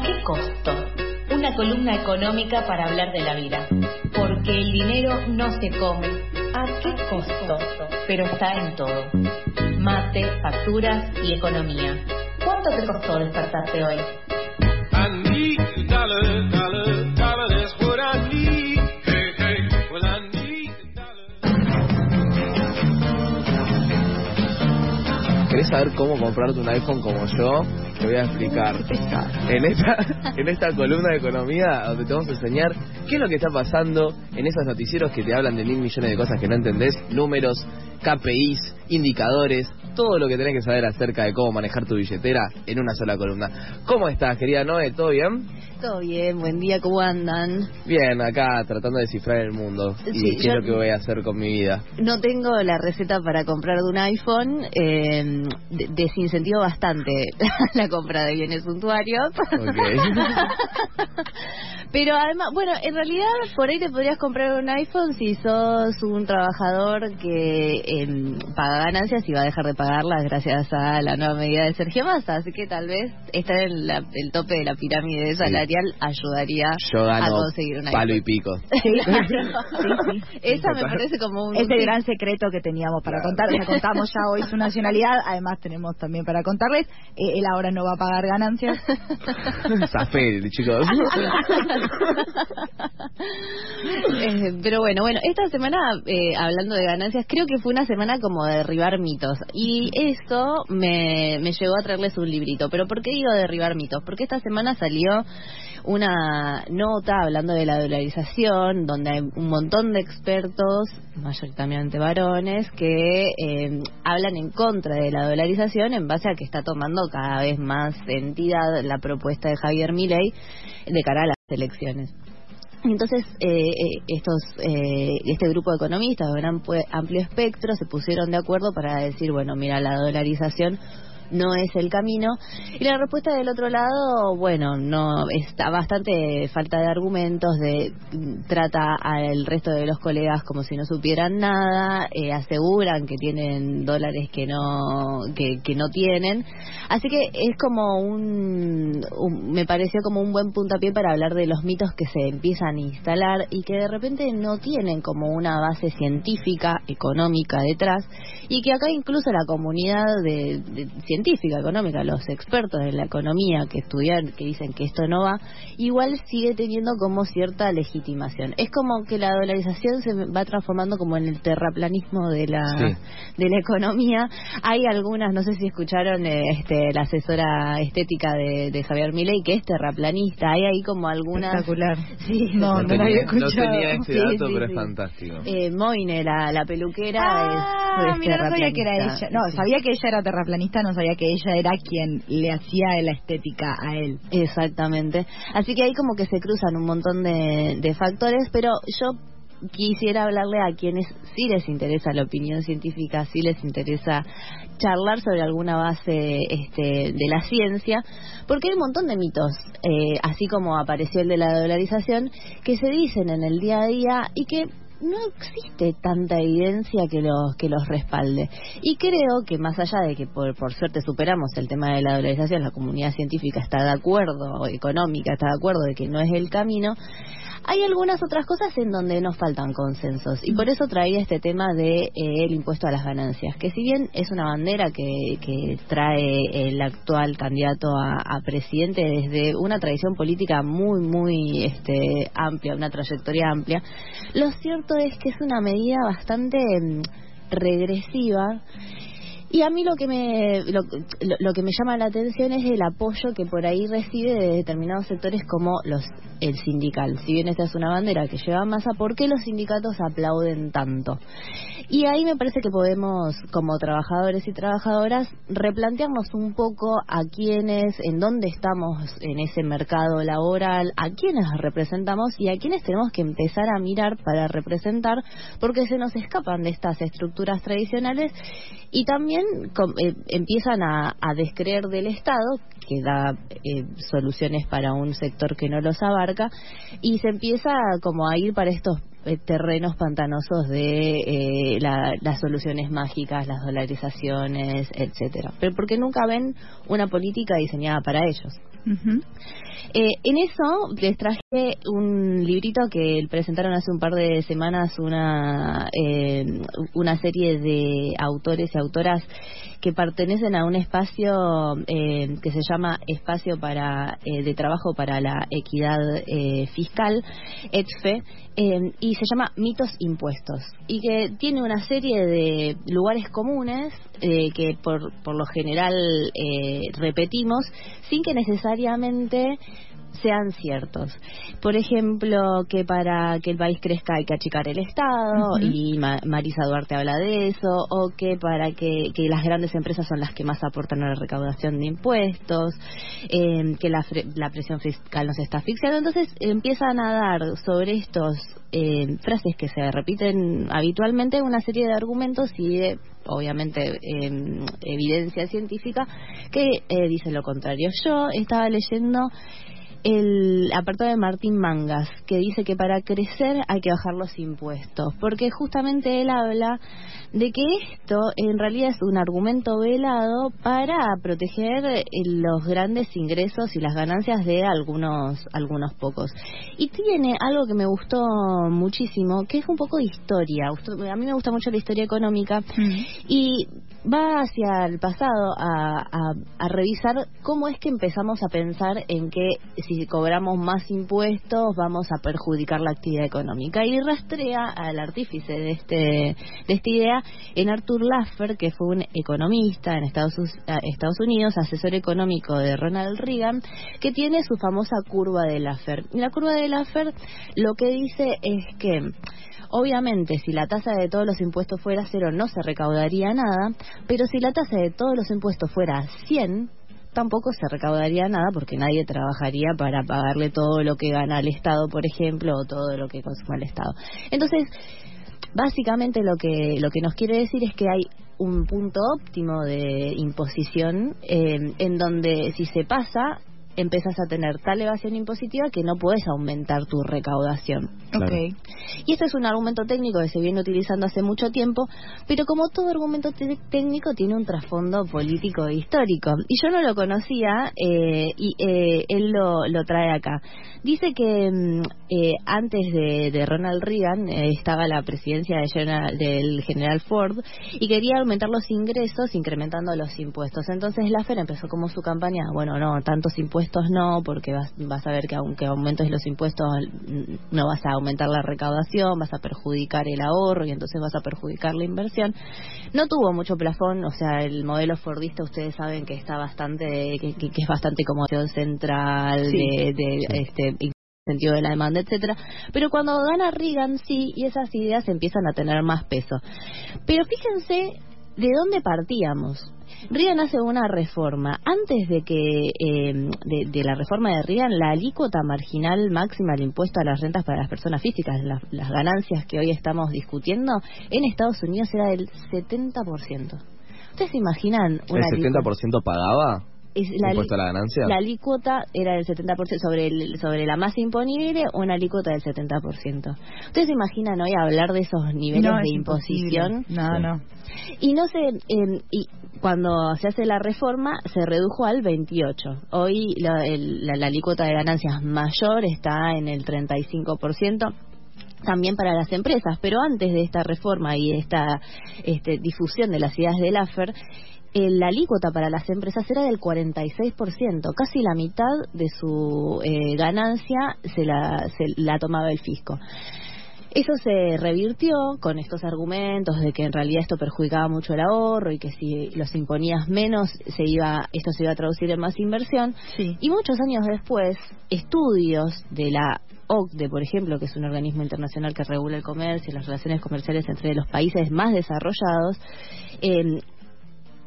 ¿A qué costo? Una columna económica para hablar de la vida. Porque el dinero no se come. ¿A qué costo? Pero está en todo. Mate, facturas y economía. ¿Cuánto te costó despertarte hoy? ¿Querés saber cómo comprarte un iPhone como yo? Te voy a explicar. En esta, en esta columna de economía, donde te vamos a enseñar qué es lo que está pasando en esos noticieros que te hablan de mil millones de cosas que no entendés, números, KPIs, indicadores, todo lo que tenés que saber acerca de cómo manejar tu billetera en una sola columna. ¿Cómo estás, querida Noé? ¿Todo bien? Todo bien, buen día, ¿cómo andan? Bien, acá tratando de descifrar el mundo y qué es lo que voy a hacer con mi vida. No tengo la receta para comprar de un iPhone, eh, de- desincentivo bastante la compra de bienes suntuarios. Pero además, bueno, en realidad por ahí te podrías comprar un iPhone si sos un trabajador que eh, paga ganancias y va a dejar de pagarlas gracias a la nueva medida de Sergio Massa. Así que tal vez estar en la- el tope de la pirámide salarial ayudaría Yo a conseguir un palo y iPhone. pico. Esa me parece como un... Es el gran secreto que teníamos para Claro. contar. Ya contamos ya hoy su nacionalidad. Además, tenemos también para contarles. eh, él ahora no va a pagar ganancias. Zafé, chicos. Eh, pero bueno, bueno, esta semana, eh, hablando de ganancias, creo que fue una semana como de derribar mitos. Y eso me, me llevó a traerles un librito. ¿Pero por qué digo derribar mitos? Porque esta semana salió una nota hablando de la dolarización, donde hay un montón de expertos, mayoritariamente varones, que eh, hablan en contra de la dolarización en base a que está tomando cada vez más entidad la propuesta de Javier Milei de cara a las elecciones. Entonces, eh, eh, estos, eh, este grupo de economistas de pue- amplio espectro se pusieron de acuerdo para decir, bueno, mira, la dolarización no es el camino. Y la respuesta del otro lado, bueno, no está bastante falta de argumentos, de mm, trata al resto de los colegas como si no supieran nada, eh, aseguran que tienen dólares que no que, no tienen. Así que es como un, un- me pareció como un buen puntapié para hablar de los mitos que se empiezan a instalar y que de repente no tienen como una base científica, económica detrás y que acá incluso la comunidad de, de- científica, económica, los expertos de la economía que estudian, que dicen que esto no va, igual sigue teniendo como cierta legitimación. Es como que la dolarización se va transformando como en el terraplanismo de la Sí. de la economía. Hay algunas, no sé si escucharon eh, este, la asesora estética de, de Javier Milei, que es terraplanista. Hay ahí como algunas... Espectacular. Sí, No, no, la había tenía, no escuchado. tenía ese Sí, dato, sí, pero sí. es fantástico. Eh, Moine, la, la peluquera, Ah, es, es mira, no sabía que era ella. No, Sí. sabía que ella era terraplanista, no sabía que ella era quien le hacía la estética a él. Exactamente. Así que ahí como que se cruzan un montón de, de factores, pero yo quisiera hablarle a quienes sí les interesa la opinión científica, sí les interesa charlar sobre alguna base este, de la ciencia, porque hay un montón de mitos, eh, así como apareció el de la dolarización, que se dicen en el día a día y que no existe tanta evidencia que los que los respalde. Y creo que más allá de que por, por suerte superamos el tema de la dolarización la comunidad científica está de acuerdo o económica está de acuerdo de que no es el camino hay algunas otras cosas en donde nos faltan consensos y por eso traía este tema de eh, el impuesto a las ganancias que si bien es una bandera que, trae el actual candidato a, a presidente desde una tradición política muy muy este amplia una trayectoria amplia lo cierto es que es una medida bastante mm, regresiva y a mí lo que me lo, lo- que me llama la atención es el apoyo que por ahí recibe de determinados sectores como los el sindical. Si bien esta es una bandera que lleva masa, ¿por qué los sindicatos aplauden tanto? Y ahí me parece que podemos, como trabajadores y trabajadoras, replantearnos un poco a quiénes, en dónde estamos en ese mercado laboral, a quiénes representamos y a quiénes tenemos que empezar a mirar para representar, porque se nos escapan de estas estructuras tradicionales y también com- eh, empiezan a, a descreer del Estado, que da eh, soluciones para un sector que no los abarca, y se empieza como a ir para estos eh, terrenos pantanosos de eh, la- las soluciones mágicas, las dolarizaciones, etcétera. Pero porque nunca ven una política diseñada para ellos. Eh, en eso les traje un librito que presentaron hace un par de semanas una, eh, una serie de autores y autoras que pertenecen a un espacio eh, que se llama Espacio para de Trabajo para la Equidad Fiscal, ETFE, y se llama Mitos Impuestos, y que tiene una serie de lugares comunes que por, por lo general repetimos sin que necesariamente sean ciertos. Por ejemplo, que para que el país crezca hay que achicar el Estado, y Marisa Duarte habla de eso, o que para que, que, las grandes empresas son las que más aportan a la recaudación de impuestos, eh, que la, la presión fiscal nos está asfixiando. Entonces empiezan a dar sobre estos eh, frases que se repiten habitualmente una serie de argumentos y de, obviamente, em, evidencia científica que eh, dice lo contrario. Yo estaba leyendo el apartado de Martín Mangas, que dice que para crecer hay que bajar los impuestos, porque justamente él habla de que esto en realidad es un argumento velado para proteger eh, los grandes ingresos y las ganancias de algunos algunos pocos. Y tiene algo que me gustó muchísimo, que es un poco de historia. A mí me gusta mucho la historia económica mm. y va hacia el pasado a, a, revisar cómo es que empezamos a pensar en que si cobramos más impuestos vamos a perjudicar la actividad económica. Y rastrea al artífice de este de esta idea en Arthur Laffer que fue un economista en Estados, Estados Unidos asesor económico de Ronald Reagan que tiene su famosa curva de Laffer. Y la curva de Laffer lo que dice es que Obviamente, si la tasa de todos los impuestos fuera cero, no se recaudaría nada, pero si la tasa de todos los impuestos fuera 100, tampoco se recaudaría nada porque nadie trabajaría para pagarle todo lo que gana el Estado, por ejemplo, o todo lo que consuma el Estado. Entonces, básicamente lo que lo que nos quiere decir es que hay un punto óptimo de imposición eh, en donde si se pasa empezás a tener tal evasión impositiva que no puedes aumentar tu recaudación. Okay. Y este es un argumento técnico que se viene utilizando hace mucho tiempo, pero como todo argumento técnico tiene un trasfondo político e histórico. Y yo no lo conocía eh, y eh, él lo, lo, trae acá. Dice que mm, eh, antes de, Ronald Reagan estaba la presidencia de del general Ford y quería aumentar los ingresos incrementando los impuestos. Entonces Laffer empezó como su campaña, bueno, no, tantos impuestos no, porque vas, vas a ver que aunque aumentes los impuestos no vas a aumentar la recaudación, vas a perjudicar el ahorro y entonces vas a perjudicar la inversión. No tuvo mucho plafón, o sea, el modelo Fordista ustedes saben que está bastante, que, es bastante como central de, de este sentido de la demanda, etcétera. Pero cuando gana Reagan sí y esas ideas empiezan a tener más peso. Pero fíjense de dónde partíamos. Reagan hace una reforma. Antes de que eh, de, la reforma de Reagan, la alícuota marginal máxima del impuesto a las rentas para las personas físicas, las ganancias que hoy estamos discutiendo, en Estados Unidos era del 70%. ¿Ustedes se imaginan una ¿El 70% pagaba? La, impuesto a la ganancia? La alícuota era del 70% sobre el, sobre la masa imponible, una alícuota del 70%. ¿Ustedes se imaginan hoy hablar de esos niveles de imposición? No, no. Y no sé, eh, y cuando se hace la reforma se redujo al 28. Hoy la, la, alícuota de ganancias mayor está en el 35% también para las empresas, pero antes de esta reforma y esta este, difusión de las ideas del AFER, la alícuota para las empresas era del 46%, casi la mitad de su eh, ganancia se la, se la tomaba el fisco. Eso se revirtió con estos argumentos de que en realidad esto perjudicaba mucho el ahorro y que si los imponías menos se iba esto se iba a traducir en más inversión. Y muchos años después, estudios de la OCDE, por ejemplo, que es un organismo internacional que regula el comercio y las relaciones comerciales entre los países más desarrollados, eh,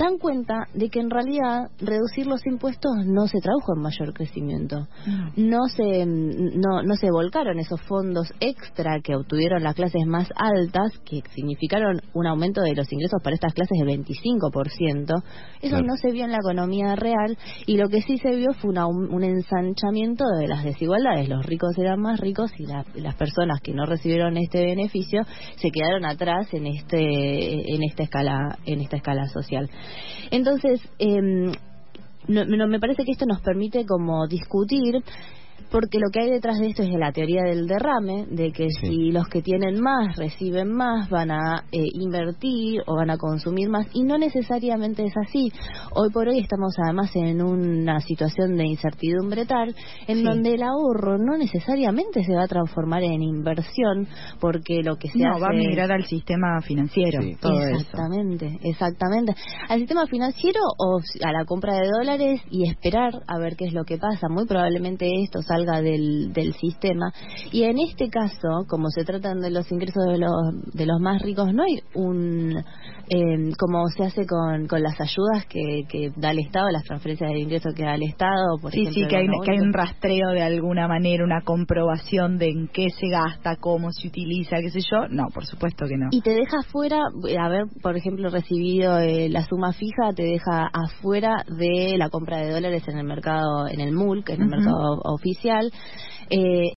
dan cuenta de que en realidad reducir los impuestos no se tradujo en mayor crecimiento. Mm. No se no, no se volcaron esos fondos extra que obtuvieron las clases más altas, que significaron un aumento de los ingresos para estas clases del 25%. Eso no se vio en la economía real y lo que sí se vio fue un ensanchamiento de las desigualdades. Los ricos eran más ricos y las personas que no recibieron este beneficio se quedaron atrás en este en esta escala en esta escala social. Entonces, eh, no, no, me parece que esto nos permite como discutir porque lo que hay detrás de esto es la teoría del derrame, de que si los que tienen más reciben más, van a eh, invertir o van a consumir más, y no necesariamente es así. Hoy por hoy estamos además en una situación de incertidumbre tal, en donde el ahorro no necesariamente se va a transformar en inversión, porque lo que se no, hace... va a migrar al sistema financiero, todo exactamente, exactamente. Al sistema financiero o a la compra de dólares y esperar a ver qué es lo que pasa. Muy probablemente esto salga del, del sistema. Y en este caso, como se tratan de los ingresos de los, de los más ricos, no hay un, eh, como se hace con, con las ayudas que, que da el Estado, las transferencias de ingresos que da el Estado, por sí, Sí, que hay, que hay un rastreo de alguna manera, una comprobación de en qué se gasta, cómo se utiliza, qué sé yo. No, por supuesto que no. Y te deja fuera, haber, por ejemplo, recibido eh, la suma fija, te deja afuera de la compra de dólares en el mercado, en el MUL, en el mercado oficial eh,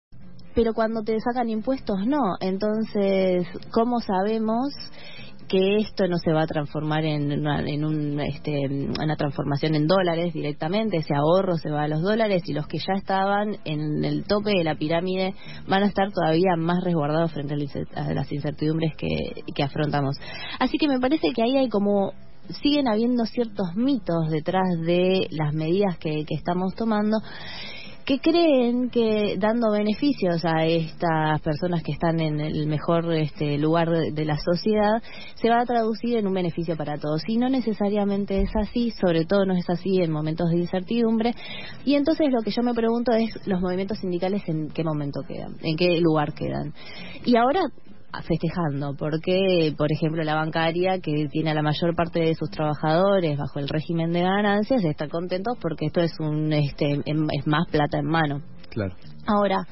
pero cuando te sacan impuestos no. Entonces, ¿cómo sabemos que esto no se va a transformar en una, en un, este, una transformación en dólares directamente, ese ahorro se va a los dólares y los que ya estaban en el tope de la pirámide van a estar todavía más resguardados frente a las incertidumbres que, que afrontamos. Así que me parece que ahí hay como siguen habiendo ciertos mitos detrás de las medidas que, que estamos tomando que creen que dando beneficios a estas personas que están en el mejor este, lugar de, la sociedad se va a traducir en un beneficio para todos. Y no necesariamente es así, sobre todo no es así en momentos de incertidumbre. Y entonces lo que yo me pregunto es los movimientos sindicales en qué momento quedan, en qué lugar quedan. Y ahora festejando, porque, por ejemplo, la bancaria, que tiene a la mayor parte de sus trabajadores bajo el régimen de ganancias, está contentos porque esto es un este es más plata en mano. Claro. Ahora,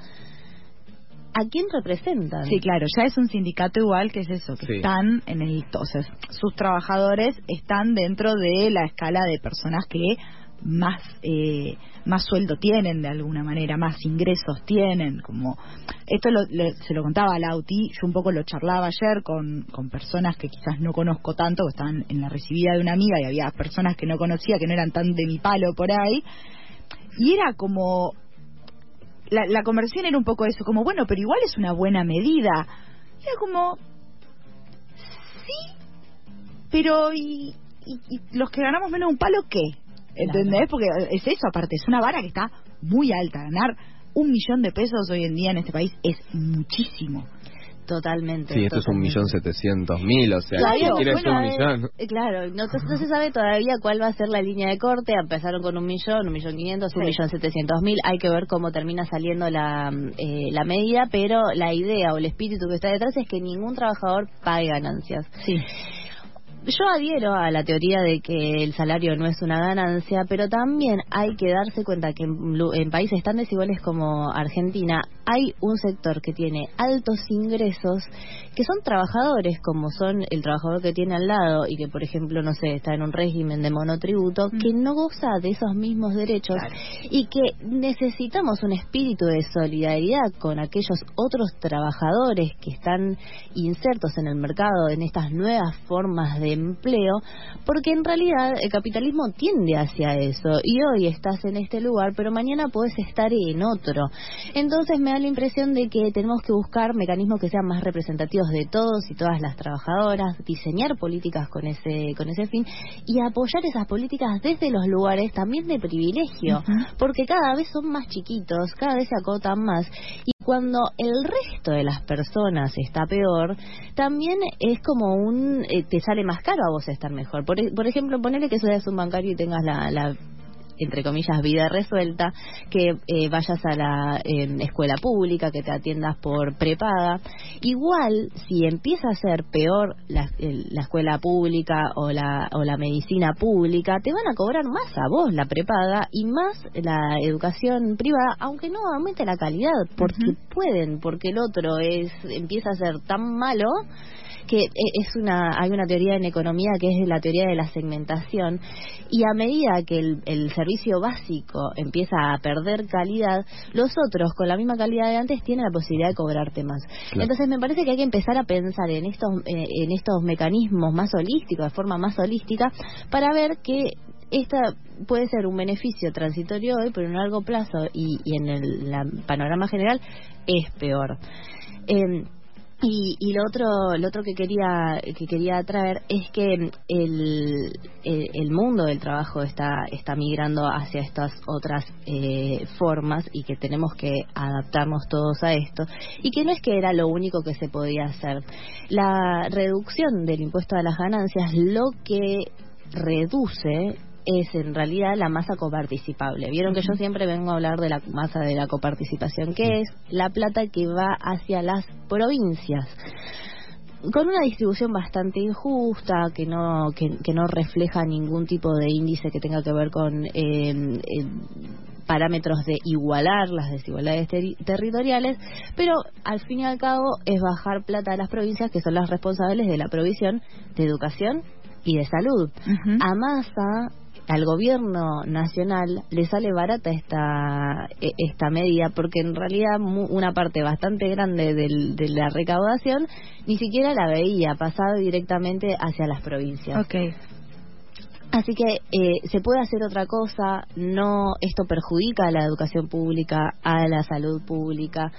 ¿a quién representan? Sí, claro, ya es un sindicato igual que es eso, que están en el... O sea, sus trabajadores están dentro de la escala de personas que más eh, más sueldo tienen de alguna manera, más ingresos tienen, como esto se lo contaba a Lauti, yo un poco lo charlaba ayer con, con personas que quizás no conozco tanto, que estaban en la recibida de una amiga y había personas que no conocía, que no eran tan de mi palo por ahí, y era como, la, la conversión era un poco eso, como bueno, pero igual es una buena medida, era como, sí, pero y, y los que ganamos menos un palo, ¿qué? ¿Entendés? Porque es eso, aparte, es una vara que está muy alta. Ganar un millón de pesos hoy en día en este país es muchísimo. Totalmente. Sí, esto es un millón setecientos mil, o sea, claro, un millón. Eh, claro, no, se sabe todavía cuál va a ser la línea de corte. Empezaron con un millón, un millón quinientos, un millón setecientos mil. Hay que ver cómo termina saliendo la, eh, la medida, pero la idea o el espíritu que está detrás es que ningún trabajador pague ganancias. Sí yo adhiero a la teoría de que el salario no es una ganancia, pero también hay que darse cuenta que en, países tan desiguales como Argentina hay un sector que tiene altos ingresos, que son trabajadores, como son el trabajador que tiene al lado y que, por ejemplo, no sé, está en un régimen de monotributo, mm. que no goza de esos mismos derechos y que necesitamos un espíritu de solidaridad con aquellos otros trabajadores que están insertos en el mercado en estas nuevas formas de empleo, porque en realidad el capitalismo tiende hacia eso y hoy estás en este lugar, pero mañana puedes estar en otro. Entonces me da la impresión de que tenemos que buscar mecanismos que sean más representativos de todos y todas las trabajadoras, diseñar políticas con ese con ese fin y apoyar esas políticas desde los lugares también de privilegio, porque cada vez son más chiquitos, cada vez se acotan más y cuando el resto de las personas está peor, también es como un eh, te sale más caro a vos estar mejor. Por, por ejemplo, ponele que seas un bancario y tengas la, la entre comillas, vida resuelta, que eh, vayas a la escuela pública, que te atiendas por prepaga. Igual, si empieza a ser peor la, la, escuela pública o la, o la medicina pública, te van a cobrar más a vos la prepaga y más la educación privada, aunque no aumente la calidad, porque pueden, porque el otro es empieza a ser tan malo que e, es una hay una teoría en economía que es la teoría de la segmentación y a medida que el, el servicio básico empieza a perder calidad, los otros con la misma calidad de antes tienen la posibilidad de cobrarte más. Entonces me parece que hay que empezar a pensar en estos eh, en estos mecanismos más holísticos, de forma más holística, para ver que esta puede ser un beneficio transitorio hoy, pero en largo plazo y, en el panorama general es peor. Eh, y, y, lo otro lo otro que quería que quería traer es que el, el, mundo del trabajo está está migrando hacia estas otras eh, formas y que tenemos que adaptarnos todos a esto. Y que no es que era lo único que se podía hacer. La reducción del impuesto a las ganancias lo que reduce es en realidad la masa coparticipable. Vieron que yo siempre vengo a hablar de la masa de la coparticipación, que es la plata que va hacia las provincias con una distribución bastante injusta que no que, no refleja ningún tipo de índice que tenga que ver con eh, parámetros de igualar las desigualdades territoriales, pero al fin y al cabo es bajar plata a las provincias que son las responsables de la provisión de educación y de salud. A masa al gobierno nacional le sale barata esta e, esta medida porque en realidad una parte bastante grande de la recaudación ni siquiera la veía pasar directamente hacia las provincias. Okay. Así que eh, se puede hacer otra cosa, no esto perjudica a la educación pública, a la salud pública,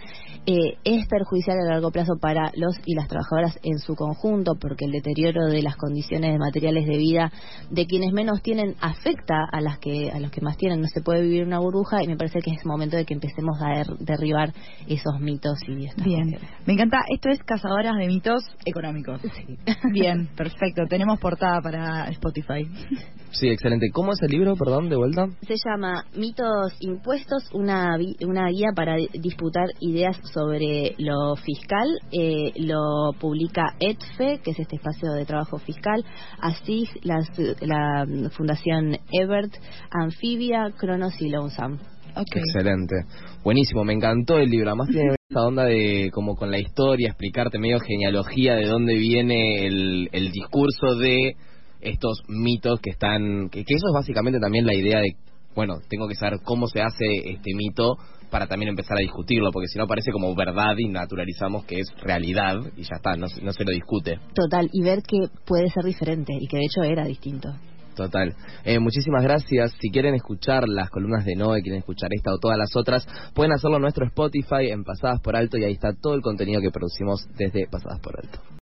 eh, es perjudicial a largo plazo para los y las trabajadoras en su conjunto, porque el deterioro de las condiciones materiales de vida de quienes menos tienen afecta a las que a los que más tienen. No se puede vivir una burbuja y me parece que es momento de que empecemos a derribar esos mitos y Bien, me encanta. Esto es Cazadoras de Mitos Económicos. Sí. Bien, perfecto. Tenemos portada para Spotify. Sí, excelente. ¿Cómo es el libro, perdón, de vuelta? Se llama Mitos Impuestos, una, una guía para disputar ideas sobre lo fiscal. Eh, lo publica ETFE, que es este espacio de trabajo fiscal, así la, la Fundación Ebert, Anfibia, Cronos y Lonesome. Excelente. Buenísimo, me encantó el libro. Además tiene esa onda de como con la historia, explicarte medio genealogía de dónde viene el, el discurso de estos mitos que están, que, eso es básicamente también la idea de, bueno, tengo que saber cómo se hace este mito para también empezar a discutirlo, porque si no parece como verdad y naturalizamos que es realidad y ya está, no, no se lo discute. Total, y ver que puede ser diferente y que de hecho era distinto. Total. Eh, muchísimas gracias. Si quieren escuchar las columnas de Noé, quieren escuchar esta o todas las otras, pueden hacerlo en nuestro Spotify en Pasadas por Alto y ahí está todo el contenido que producimos desde Pasadas por Alto.